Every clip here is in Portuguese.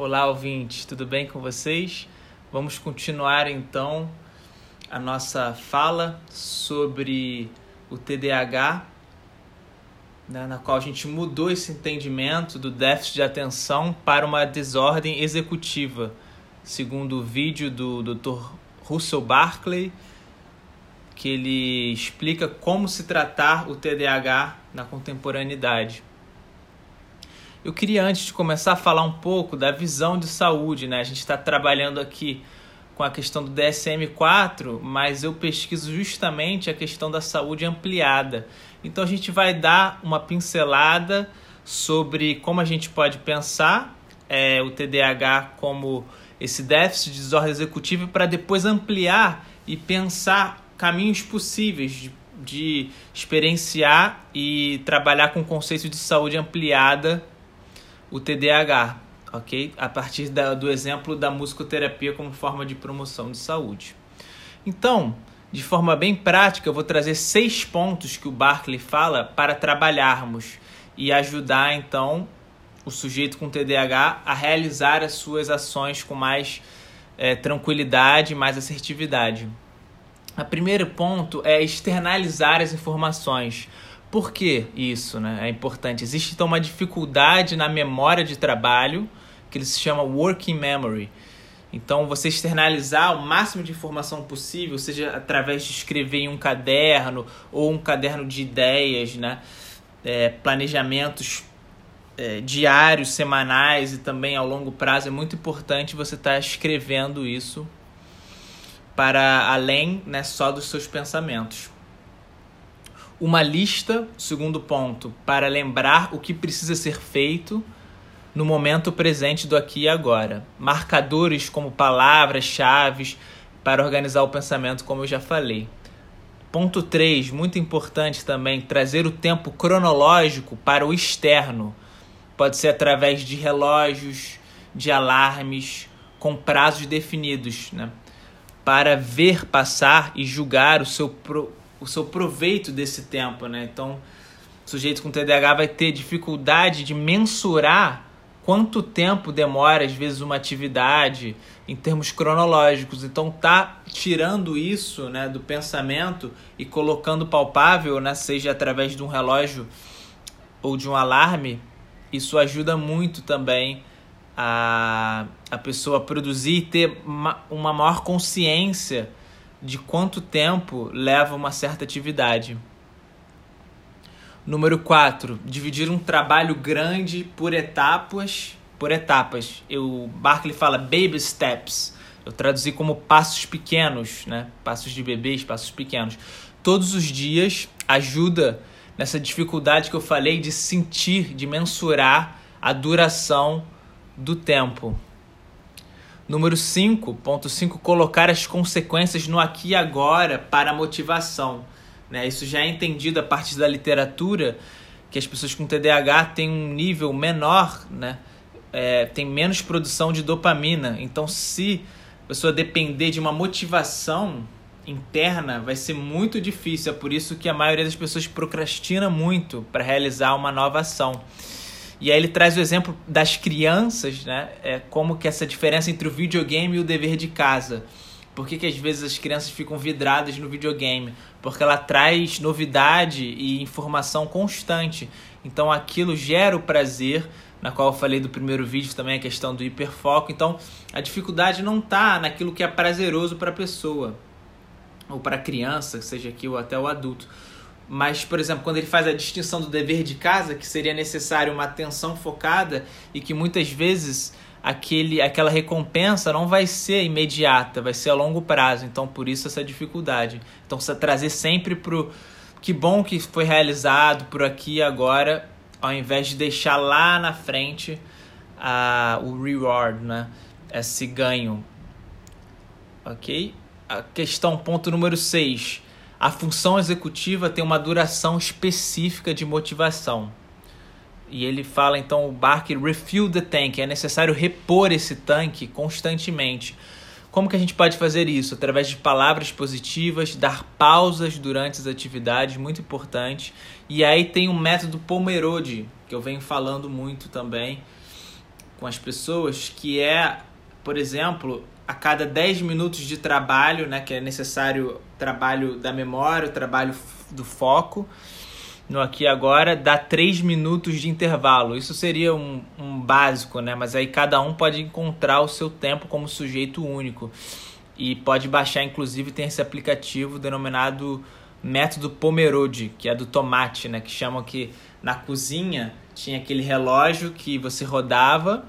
Olá, ouvintes, tudo bem com vocês? Vamos continuar então a nossa fala sobre o TDAH, né, na qual a gente mudou esse entendimento do déficit de atenção para uma desordem executiva, segundo o vídeo do Dr. Russell Barclay, que ele explica como se tratar o TDAH na contemporaneidade. Eu queria, antes de começar, falar um pouco da visão de saúde. Né? A gente está trabalhando aqui com a questão do DSM-4, mas eu pesquiso justamente a questão da saúde ampliada. Então a gente vai dar uma pincelada sobre como a gente pode pensar é, o TDAH como esse déficit de desordem executiva para depois ampliar e pensar caminhos possíveis de, de experienciar e trabalhar com o conceito de saúde ampliada o TDAH, ok? A partir da, do exemplo da musicoterapia como forma de promoção de saúde. Então, de forma bem prática, eu vou trazer seis pontos que o Barclay fala para trabalharmos e ajudar então o sujeito com TDAH a realizar as suas ações com mais é, tranquilidade, mais assertividade. O primeiro ponto é externalizar as informações. Por que isso né, é importante? Existe então uma dificuldade na memória de trabalho, que ele se chama working memory. Então, você externalizar o máximo de informação possível, seja através de escrever em um caderno ou um caderno de ideias, né? É, planejamentos é, diários, semanais e também ao longo prazo, é muito importante você estar tá escrevendo isso para além né, só dos seus pensamentos uma lista, segundo ponto, para lembrar o que precisa ser feito no momento presente do aqui e agora. Marcadores como palavras-chave para organizar o pensamento, como eu já falei. Ponto 3, muito importante também, trazer o tempo cronológico para o externo. Pode ser através de relógios, de alarmes, com prazos definidos, né? para ver passar e julgar o seu, pro, o seu proveito desse tempo, né? Então, o sujeito com TDAH vai ter dificuldade de mensurar quanto tempo demora às vezes uma atividade em termos cronológicos. Então, tá tirando isso, né, do pensamento e colocando palpável, né, seja através de um relógio ou de um alarme, isso ajuda muito também a, a pessoa produzir e ter uma, uma maior consciência de quanto tempo leva uma certa atividade. Número 4, dividir um trabalho grande por etapas, por etapas. Eu Barkley fala baby steps. Eu traduzi como passos pequenos, né? Passos de bebês, passos pequenos. Todos os dias ajuda nessa dificuldade que eu falei de sentir, de mensurar a duração do tempo. Número 5.5, colocar as consequências no aqui e agora para motivação. Né? Isso já é entendido a partir da literatura, que as pessoas com TDAH têm um nível menor, né? É, tem menos produção de dopamina. Então, se a pessoa depender de uma motivação interna, vai ser muito difícil. É por isso que a maioria das pessoas procrastina muito para realizar uma nova ação. E aí ele traz o exemplo das crianças, né? É, como que essa diferença entre o videogame e o dever de casa. Por que, que às vezes as crianças ficam vidradas no videogame? Porque ela traz novidade e informação constante. Então aquilo gera o prazer, na qual eu falei do primeiro vídeo também, a questão do hiperfoco. Então a dificuldade não está naquilo que é prazeroso para a pessoa, ou para a criança, seja aqui ou até o adulto mas, por exemplo, quando ele faz a distinção do dever de casa, que seria necessário uma atenção focada e que muitas vezes aquele, aquela recompensa não vai ser imediata, vai ser a longo prazo. Então, por isso essa dificuldade. Então, trazer sempre pro que bom que foi realizado por aqui e agora, ao invés de deixar lá na frente a, o reward, né? Esse ganho. Ok? A questão, ponto número 6 a função executiva tem uma duração específica de motivação. E ele fala então o Barker refuel the tank, é necessário repor esse tanque constantemente. Como que a gente pode fazer isso? Através de palavras positivas, dar pausas durante as atividades, muito importante. E aí tem o método Pomerode, que eu venho falando muito também, com as pessoas, que é, por exemplo, a cada 10 minutos de trabalho, né, que é necessário trabalho da memória, trabalho do foco, no aqui e agora, dá 3 minutos de intervalo. Isso seria um, um básico, né? Mas aí cada um pode encontrar o seu tempo como sujeito único. E pode baixar, inclusive, tem esse aplicativo denominado método Pomerode, que é do tomate, né? Que chamam que na cozinha tinha aquele relógio que você rodava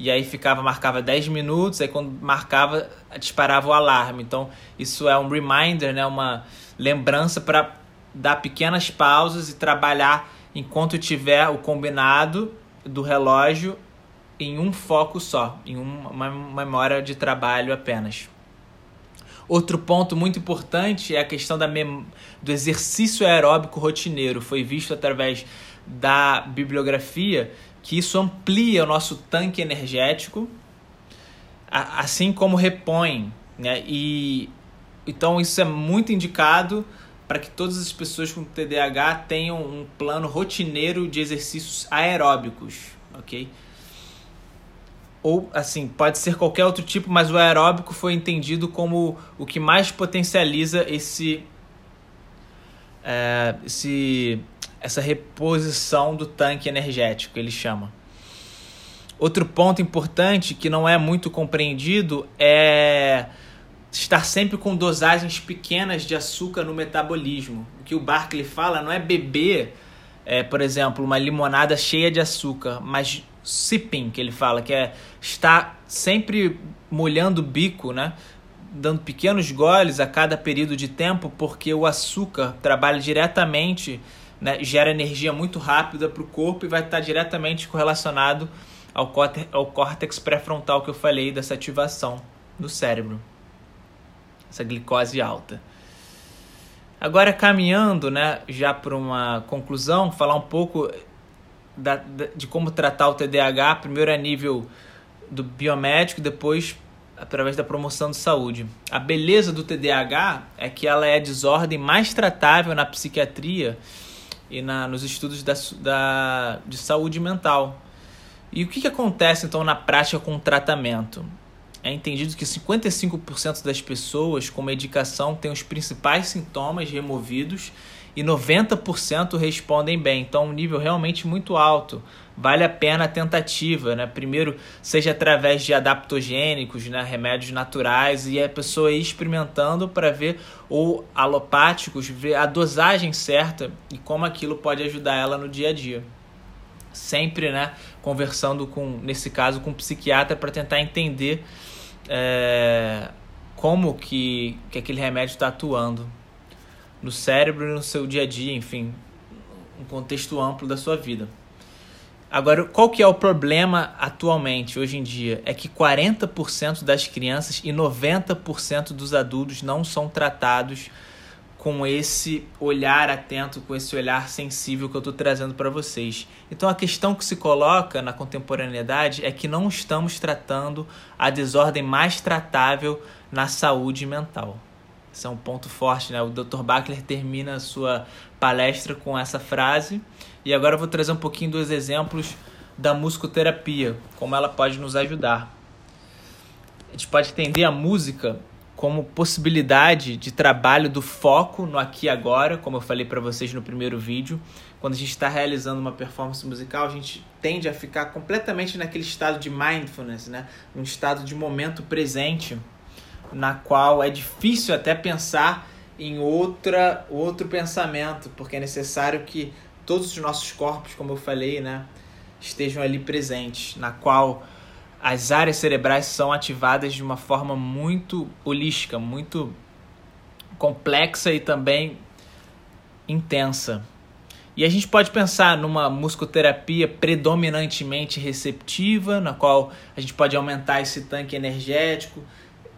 e aí ficava, marcava 10 minutos, aí quando marcava, disparava o alarme. Então, isso é um reminder, né? Uma lembrança para dar pequenas pausas e trabalhar enquanto tiver o combinado do relógio em um foco só, em uma memória de trabalho apenas. Outro ponto muito importante é a questão da do exercício aeróbico rotineiro. Foi visto através da bibliografia que isso amplia o nosso tanque energético, assim como repõe. Né? E, então, isso é muito indicado para que todas as pessoas com TDAH tenham um plano rotineiro de exercícios aeróbicos, ok? Ou, assim, pode ser qualquer outro tipo, mas o aeróbico foi entendido como o que mais potencializa esse, é, esse essa reposição do tanque energético, ele chama. Outro ponto importante que não é muito compreendido é estar sempre com dosagens pequenas de açúcar no metabolismo. O que o Barkley fala não é beber, é, por exemplo, uma limonada cheia de açúcar, mas sipping, que ele fala, que é estar sempre molhando o bico, né? dando pequenos goles a cada período de tempo, porque o açúcar trabalha diretamente, né? gera energia muito rápida para o corpo e vai estar diretamente correlacionado ao, ao córtex pré-frontal que eu falei dessa ativação no cérebro essa glicose alta. Agora, caminhando né, já para uma conclusão, falar um pouco da, da, de como tratar o TDAH, primeiro a nível do biomédico, depois através da promoção de saúde. A beleza do TDAH é que ela é a desordem mais tratável na psiquiatria e na, nos estudos da, da, de saúde mental. E o que, que acontece então na prática com o tratamento? é entendido que 55% das pessoas com medicação têm os principais sintomas removidos e 90% respondem bem. Então, um nível realmente muito alto. Vale a pena a tentativa, né? Primeiro, seja através de adaptogênicos, né? remédios naturais, e a pessoa ir experimentando para ver, ou alopáticos, ver a dosagem certa e como aquilo pode ajudar ela no dia a dia. Sempre, né? Conversando com, nesse caso, com um psiquiatra para tentar entender é, como que, que aquele remédio está atuando no cérebro e no seu dia a dia, enfim, um contexto amplo da sua vida. Agora, qual que é o problema atualmente, hoje em dia? É que 40% das crianças e 90% dos adultos não são tratados com esse olhar atento, com esse olhar sensível que eu estou trazendo para vocês. Então a questão que se coloca na contemporaneidade é que não estamos tratando a desordem mais tratável na saúde mental. Esse é um ponto forte, né? O Dr. Bachler termina a sua palestra com essa frase. E agora eu vou trazer um pouquinho dos exemplos da musicoterapia, como ela pode nos ajudar. A gente pode entender a música como possibilidade de trabalho do foco no aqui e agora, como eu falei para vocês no primeiro vídeo. Quando a gente está realizando uma performance musical, a gente tende a ficar completamente naquele estado de mindfulness, né? um estado de momento presente, na qual é difícil até pensar em outra, outro pensamento, porque é necessário que todos os nossos corpos, como eu falei, né, estejam ali presentes, na qual as áreas cerebrais são ativadas de uma forma muito holística, muito complexa e também intensa. E a gente pode pensar numa musicoterapia predominantemente receptiva, na qual a gente pode aumentar esse tanque energético,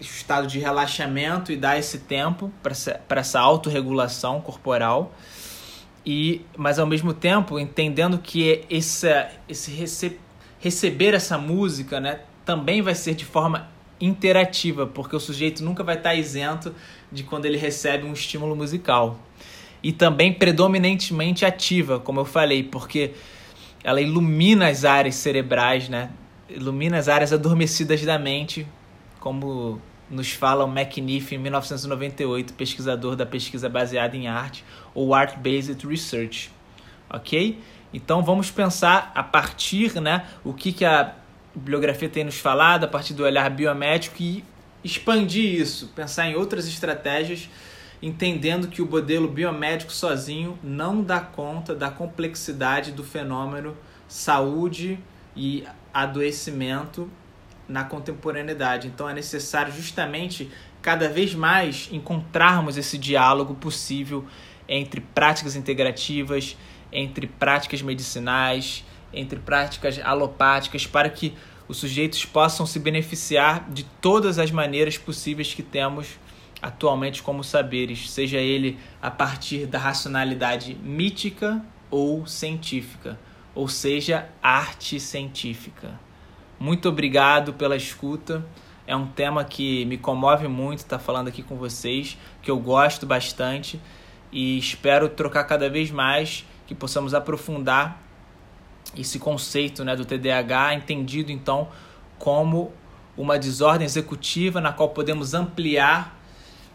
estado de relaxamento e dar esse tempo para essa, essa autorregulação corporal. E, mas ao mesmo tempo entendendo que esse, esse recep receber essa música, né, também vai ser de forma interativa, porque o sujeito nunca vai estar isento de quando ele recebe um estímulo musical. E também predominantemente ativa, como eu falei, porque ela ilumina as áreas cerebrais, né, ilumina as áreas adormecidas da mente, como nos fala o McNiff em 1998, pesquisador da pesquisa baseada em arte, ou Art-Based Research. Ok? Então vamos pensar a partir, né, o que, que a bibliografia tem nos falado, a partir do olhar biomédico e expandir isso, pensar em outras estratégias, entendendo que o modelo biomédico sozinho não dá conta da complexidade do fenômeno saúde e adoecimento na contemporaneidade. Então é necessário justamente cada vez mais encontrarmos esse diálogo possível entre práticas integrativas, entre práticas medicinais, entre práticas alopáticas, para que os sujeitos possam se beneficiar de todas as maneiras possíveis que temos atualmente como saberes, seja ele a partir da racionalidade mítica ou científica, ou seja, arte científica. Muito obrigado pela escuta. É um tema que me comove muito estar falando aqui com vocês, que eu gosto bastante e espero trocar cada vez mais, que possamos aprofundar esse conceito né, do TDAH, entendido então como uma desordem executiva na qual podemos ampliar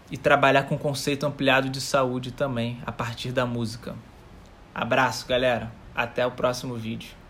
e trabalhar com o conceito ampliado de saúde também a partir da música. Abraço, galera. Até o próximo vídeo.